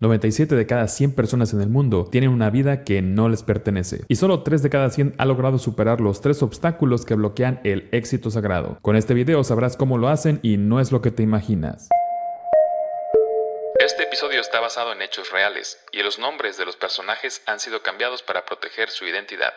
97 de cada 100 personas en el mundo tienen una vida que no les pertenece. Y solo 3 de cada 100 ha logrado superar los 3 obstáculos que bloquean el éxito sagrado. Con este video sabrás cómo lo hacen y no es lo que te imaginas. Este episodio está basado en hechos reales y los nombres de los personajes han sido cambiados para proteger su identidad.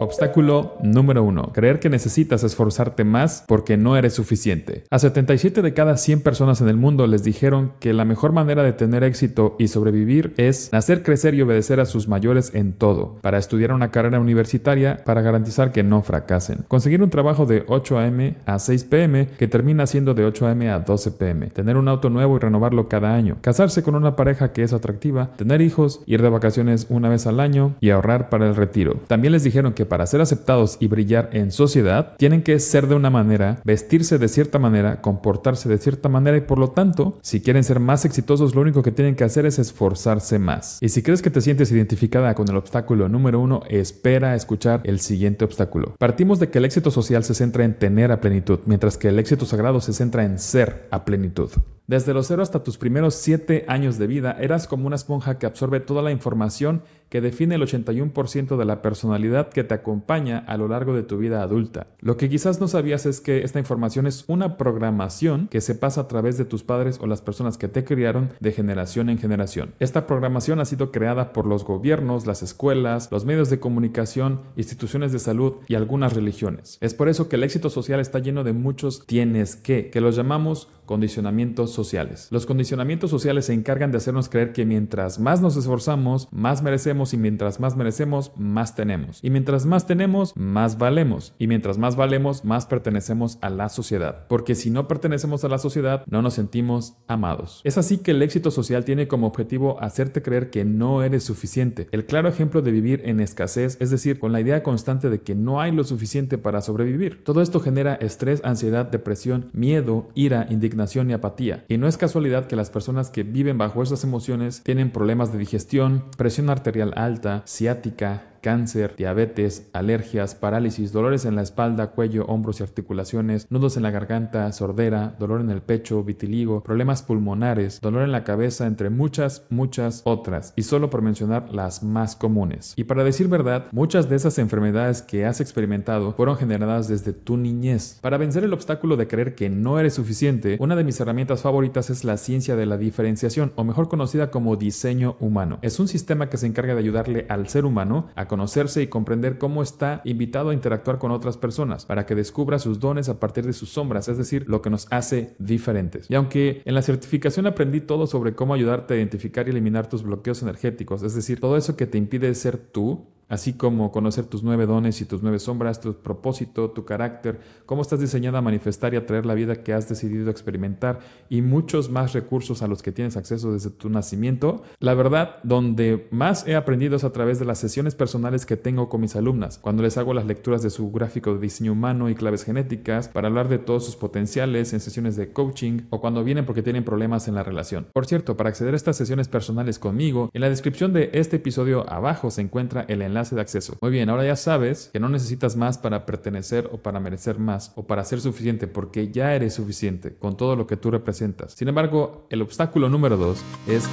Obstáculo número 1. Creer que necesitas esforzarte más porque no eres suficiente. A 77 de cada 100 personas en el mundo les dijeron que la mejor manera de tener éxito y sobrevivir es nacer, crecer y obedecer a sus mayores en todo, para estudiar una carrera universitaria para garantizar que no fracasen, conseguir un trabajo de 8 a.m. a 6 p.m. que termina siendo de 8 a.m. a 12 p.m., tener un auto nuevo y renovarlo cada año, casarse con una pareja que es atractiva, tener hijos, ir de vacaciones una vez al año y ahorrar para el retiro. También les dijeron que para ser aceptados y brillar en sociedad, tienen que ser de una manera, vestirse de cierta manera, comportarse de cierta manera y por lo tanto, si quieren ser más exitosos, lo único que tienen que hacer es esforzarse más. Y si crees que te sientes identificada con el obstáculo número uno, espera a escuchar el siguiente obstáculo. Partimos de que el éxito social se centra en tener a plenitud, mientras que el éxito sagrado se centra en ser a plenitud. Desde los cero hasta tus primeros siete años de vida, eras como una esponja que absorbe toda la información que define el 81% de la personalidad que te acompaña a lo largo de tu vida adulta. Lo que quizás no sabías es que esta información es una programación que se pasa a través de tus padres o las personas que te criaron de generación en generación. Esta programación ha sido creada por los gobiernos, las escuelas, los medios de comunicación, instituciones de salud y algunas religiones. Es por eso que el éxito social está lleno de muchos tienes que, que los llamamos condicionamientos sociales. Los condicionamientos sociales se encargan de hacernos creer que mientras más nos esforzamos, más merecemos y mientras más merecemos, más tenemos. Y mientras más tenemos, más valemos. Y mientras más valemos, más pertenecemos a la sociedad. Porque si no pertenecemos a la sociedad, no nos sentimos amados. Es así que el éxito social tiene como objetivo hacerte creer que no eres suficiente. El claro ejemplo de vivir en escasez, es decir, con la idea constante de que no hay lo suficiente para sobrevivir. Todo esto genera estrés, ansiedad, depresión, miedo, ira, indignación y apatía. Y no es casualidad que las personas que viven bajo esas emociones tienen problemas de digestión, presión arterial alta, ciática, cáncer, diabetes, alergias, parálisis, dolores en la espalda, cuello, hombros y articulaciones, nudos en la garganta, sordera, dolor en el pecho, vitiligo, problemas pulmonares, dolor en la cabeza, entre muchas, muchas otras, y solo por mencionar las más comunes. Y para decir verdad, muchas de esas enfermedades que has experimentado fueron generadas desde tu niñez. Para vencer el obstáculo de creer que no eres suficiente, una de mis herramientas favoritas es la ciencia de la diferenciación, o mejor conocida como diseño humano. Es un sistema que se encarga de ayudarle al ser humano a conocerse y comprender cómo está invitado a interactuar con otras personas, para que descubra sus dones a partir de sus sombras, es decir, lo que nos hace diferentes. Y aunque en la certificación aprendí todo sobre cómo ayudarte a identificar y eliminar tus bloqueos energéticos, es decir, todo eso que te impide ser tú, así como conocer tus nueve dones y tus nueve sombras, tu propósito, tu carácter, cómo estás diseñada a manifestar y atraer la vida que has decidido experimentar y muchos más recursos a los que tienes acceso desde tu nacimiento. La verdad, donde más he aprendido es a través de las sesiones personales que tengo con mis alumnas, cuando les hago las lecturas de su gráfico de diseño humano y claves genéticas para hablar de todos sus potenciales en sesiones de coaching o cuando vienen porque tienen problemas en la relación. Por cierto, para acceder a estas sesiones personales conmigo, en la descripción de este episodio abajo se encuentra el enlace de acceso. Muy bien, ahora ya sabes que no necesitas más para pertenecer o para merecer más o para ser suficiente porque ya eres suficiente con todo lo que tú representas. Sin embargo, el obstáculo número dos es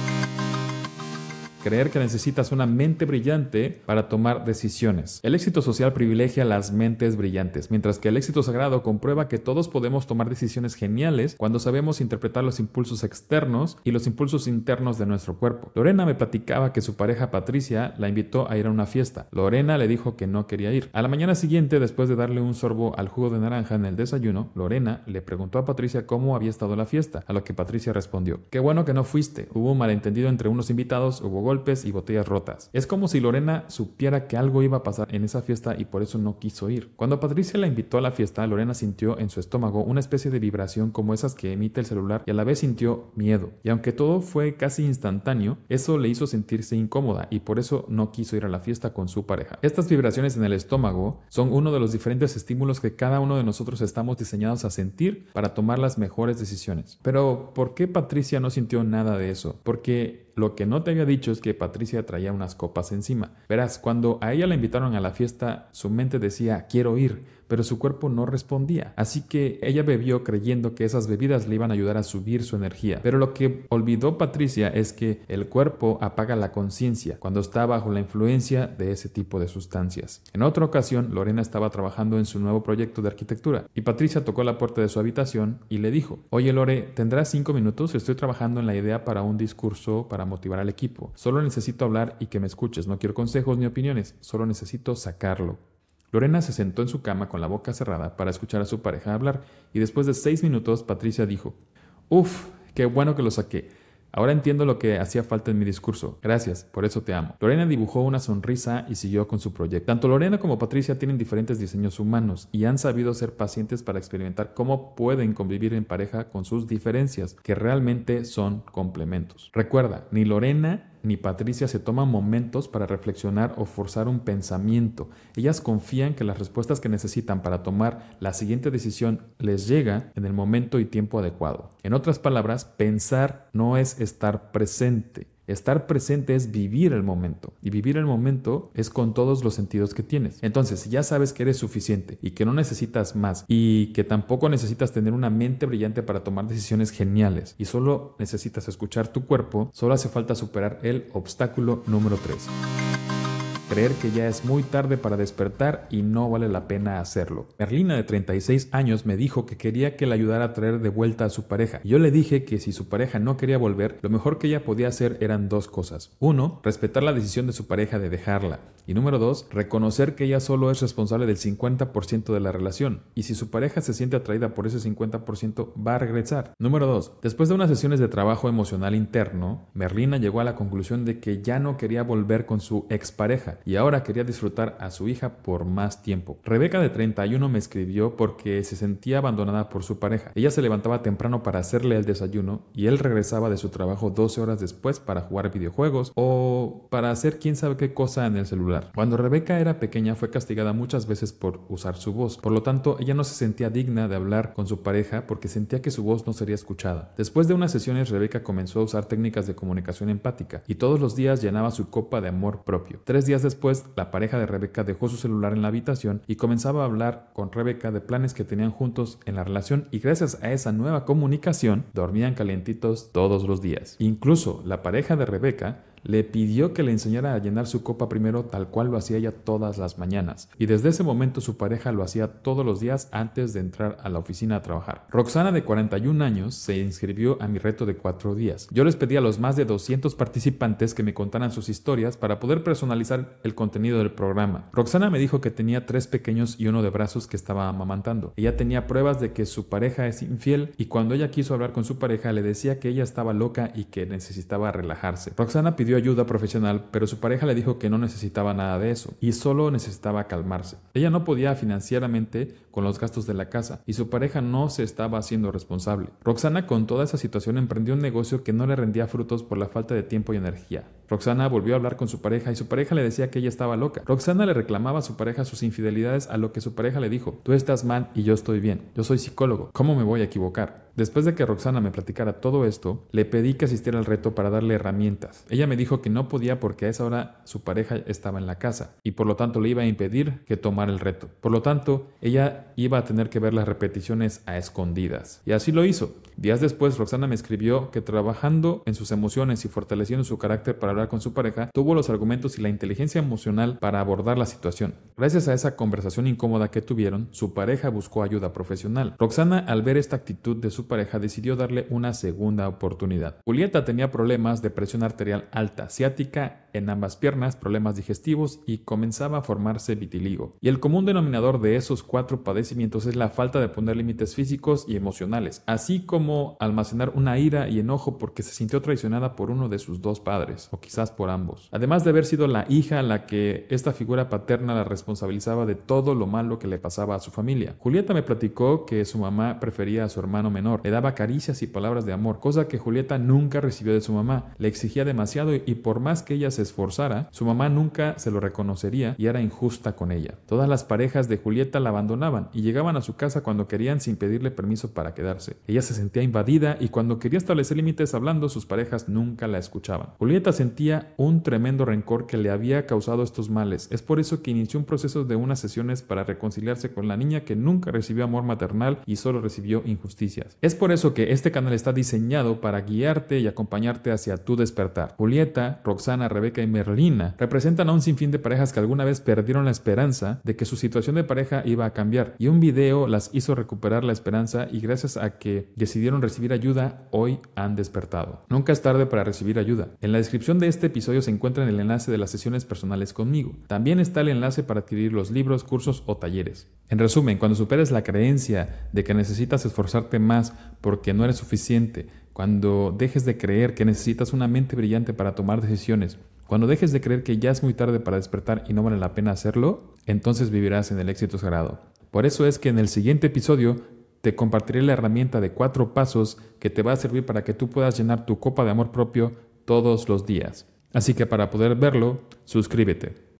creer que necesitas una mente brillante para tomar decisiones. El éxito social privilegia las mentes brillantes, mientras que el éxito sagrado comprueba que todos podemos tomar decisiones geniales cuando sabemos interpretar los impulsos externos y los impulsos internos de nuestro cuerpo. Lorena me platicaba que su pareja Patricia la invitó a ir a una fiesta. Lorena le dijo que no quería ir. A la mañana siguiente, después de darle un sorbo al jugo de naranja en el desayuno, Lorena le preguntó a Patricia cómo había estado la fiesta, a lo que Patricia respondió, qué bueno que no fuiste, hubo un malentendido entre unos invitados, hubo golpes, y botellas rotas. Es como si Lorena supiera que algo iba a pasar en esa fiesta y por eso no quiso ir. Cuando Patricia la invitó a la fiesta, Lorena sintió en su estómago una especie de vibración como esas que emite el celular y a la vez sintió miedo. Y aunque todo fue casi instantáneo, eso le hizo sentirse incómoda y por eso no quiso ir a la fiesta con su pareja. Estas vibraciones en el estómago son uno de los diferentes estímulos que cada uno de nosotros estamos diseñados a sentir para tomar las mejores decisiones. Pero, ¿por qué Patricia no sintió nada de eso? Porque lo que no te había dicho es que Patricia traía unas copas encima. Verás, cuando a ella la invitaron a la fiesta, su mente decía, quiero ir, pero su cuerpo no respondía. Así que ella bebió creyendo que esas bebidas le iban a ayudar a subir su energía. Pero lo que olvidó Patricia es que el cuerpo apaga la conciencia cuando está bajo la influencia de ese tipo de sustancias. En otra ocasión, Lorena estaba trabajando en su nuevo proyecto de arquitectura y Patricia tocó la puerta de su habitación y le dijo, oye Lore, ¿tendrás cinco minutos? Estoy trabajando en la idea para un discurso para motivar al equipo. Solo necesito hablar y que me escuches. No quiero consejos ni opiniones, solo necesito sacarlo. Lorena se sentó en su cama con la boca cerrada para escuchar a su pareja hablar y después de seis minutos Patricia dijo, Uf, qué bueno que lo saqué. Ahora entiendo lo que hacía falta en mi discurso. Gracias, por eso te amo. Lorena dibujó una sonrisa y siguió con su proyecto. Tanto Lorena como Patricia tienen diferentes diseños humanos y han sabido ser pacientes para experimentar cómo pueden convivir en pareja con sus diferencias, que realmente son complementos. Recuerda, ni Lorena ni Patricia se toman momentos para reflexionar o forzar un pensamiento. Ellas confían que las respuestas que necesitan para tomar la siguiente decisión les llega en el momento y tiempo adecuado. En otras palabras, pensar no es estar presente. Estar presente es vivir el momento y vivir el momento es con todos los sentidos que tienes. Entonces, si ya sabes que eres suficiente y que no necesitas más y que tampoco necesitas tener una mente brillante para tomar decisiones geniales y solo necesitas escuchar tu cuerpo, solo hace falta superar el obstáculo número 3 creer que ya es muy tarde para despertar y no vale la pena hacerlo. Merlina de 36 años me dijo que quería que le ayudara a traer de vuelta a su pareja. Yo le dije que si su pareja no quería volver, lo mejor que ella podía hacer eran dos cosas. Uno, respetar la decisión de su pareja de dejarla. Y número dos, reconocer que ella solo es responsable del 50% de la relación. Y si su pareja se siente atraída por ese 50%, va a regresar. Número dos, después de unas sesiones de trabajo emocional interno, Merlina llegó a la conclusión de que ya no quería volver con su expareja y ahora quería disfrutar a su hija por más tiempo. Rebeca de 31 me escribió porque se sentía abandonada por su pareja. Ella se levantaba temprano para hacerle el desayuno y él regresaba de su trabajo 12 horas después para jugar videojuegos o para hacer quién sabe qué cosa en el celular. Cuando Rebeca era pequeña fue castigada muchas veces por usar su voz. Por lo tanto, ella no se sentía digna de hablar con su pareja porque sentía que su voz no sería escuchada. Después de unas sesiones, Rebeca comenzó a usar técnicas de comunicación empática y todos los días llenaba su copa de amor propio. Tres días después, la pareja de Rebeca dejó su celular en la habitación y comenzaba a hablar con Rebeca de planes que tenían juntos en la relación y gracias a esa nueva comunicación dormían calientitos todos los días. Incluso la pareja de Rebeca le pidió que le enseñara a llenar su copa primero tal cual lo hacía ella todas las mañanas, y desde ese momento su pareja lo hacía todos los días antes de entrar a la oficina a trabajar. Roxana de 41 años se inscribió a mi reto de cuatro días. Yo les pedí a los más de 200 participantes que me contaran sus historias para poder personalizar el contenido del programa. Roxana me dijo que tenía tres pequeños y uno de brazos que estaba amamantando. Ella tenía pruebas de que su pareja es infiel y cuando ella quiso hablar con su pareja le decía que ella estaba loca y que necesitaba relajarse. Roxana pidió ayuda profesional, pero su pareja le dijo que no necesitaba nada de eso y solo necesitaba calmarse. Ella no podía financieramente con los gastos de la casa y su pareja no se estaba haciendo responsable. Roxana con toda esa situación emprendió un negocio que no le rendía frutos por la falta de tiempo y energía. Roxana volvió a hablar con su pareja y su pareja le decía que ella estaba loca. Roxana le reclamaba a su pareja sus infidelidades a lo que su pareja le dijo, tú estás mal y yo estoy bien, yo soy psicólogo, ¿cómo me voy a equivocar? Después de que Roxana me platicara todo esto, le pedí que asistiera al reto para darle herramientas. Ella me dijo que no podía porque a esa hora su pareja estaba en la casa y por lo tanto le iba a impedir que tomara el reto. Por lo tanto, ella iba a tener que ver las repeticiones a escondidas. Y así lo hizo. Días después, Roxana me escribió que trabajando en sus emociones y fortaleciendo su carácter para hablar con su pareja, tuvo los argumentos y la inteligencia emocional para abordar la situación. Gracias a esa conversación incómoda que tuvieron, su pareja buscó ayuda profesional. Roxana, al ver esta actitud de su pareja, decidió darle una segunda oportunidad. Julieta tenía problemas de presión arterial alta, ciática en ambas piernas, problemas digestivos y comenzaba a formarse vitiligo. Y el común denominador de esos cuatro padecimientos es la falta de poner límites físicos y emocionales, así como almacenar una ira y enojo porque se sintió traicionada por uno de sus dos padres, o quizás por ambos. Además de haber sido la hija a la que esta figura paterna la responsabilizaba de todo lo malo que le pasaba a su familia. Julieta me platicó que su mamá prefería a su hermano menor, le daba caricias y palabras de amor, cosa que Julieta nunca recibió de su mamá, le exigía demasiado por más que ella se esforzara, su mamá nunca se lo reconocería y era injusta con ella. Todas las parejas de Julieta la abandonaban y llegaban a su casa cuando querían sin pedirle permiso para quedarse. Ella se sentía invadida y cuando quería establecer límites hablando, sus parejas nunca la escuchaban. Julieta sentía un tremendo rencor que le había causado estos males. Es por eso que inició un proceso de unas sesiones para reconciliarse con la niña que nunca recibió amor maternal y solo recibió injusticias. Es por eso que este canal está diseñado para guiarte y acompañarte hacia tu despertar. Julieta, Roxana, Rebeca y Merlina representan a un sinfín de parejas que alguna vez perdieron la esperanza de que su situación de pareja iba a cambiar y un video las hizo recuperar la esperanza y gracias a que decidieron recibir ayuda, hoy han despertado. Nunca es tarde para recibir ayuda. En la descripción de este episodio se encuentra el enlace de las sesiones personales conmigo. También está el enlace para adquirir los libros, cursos o talleres. En resumen, cuando superes la creencia de que necesitas esforzarte más porque no eres suficiente, cuando dejes de creer que necesitas una mente brillante para tomar decisiones, cuando dejes de creer que ya es muy tarde para despertar y no vale la pena hacerlo, entonces vivirás en el éxito sagrado. Por eso es que en el siguiente episodio te compartiré la herramienta de cuatro pasos que te va a servir para que tú puedas llenar tu copa de amor propio todos los días. Así que para poder verlo, suscríbete.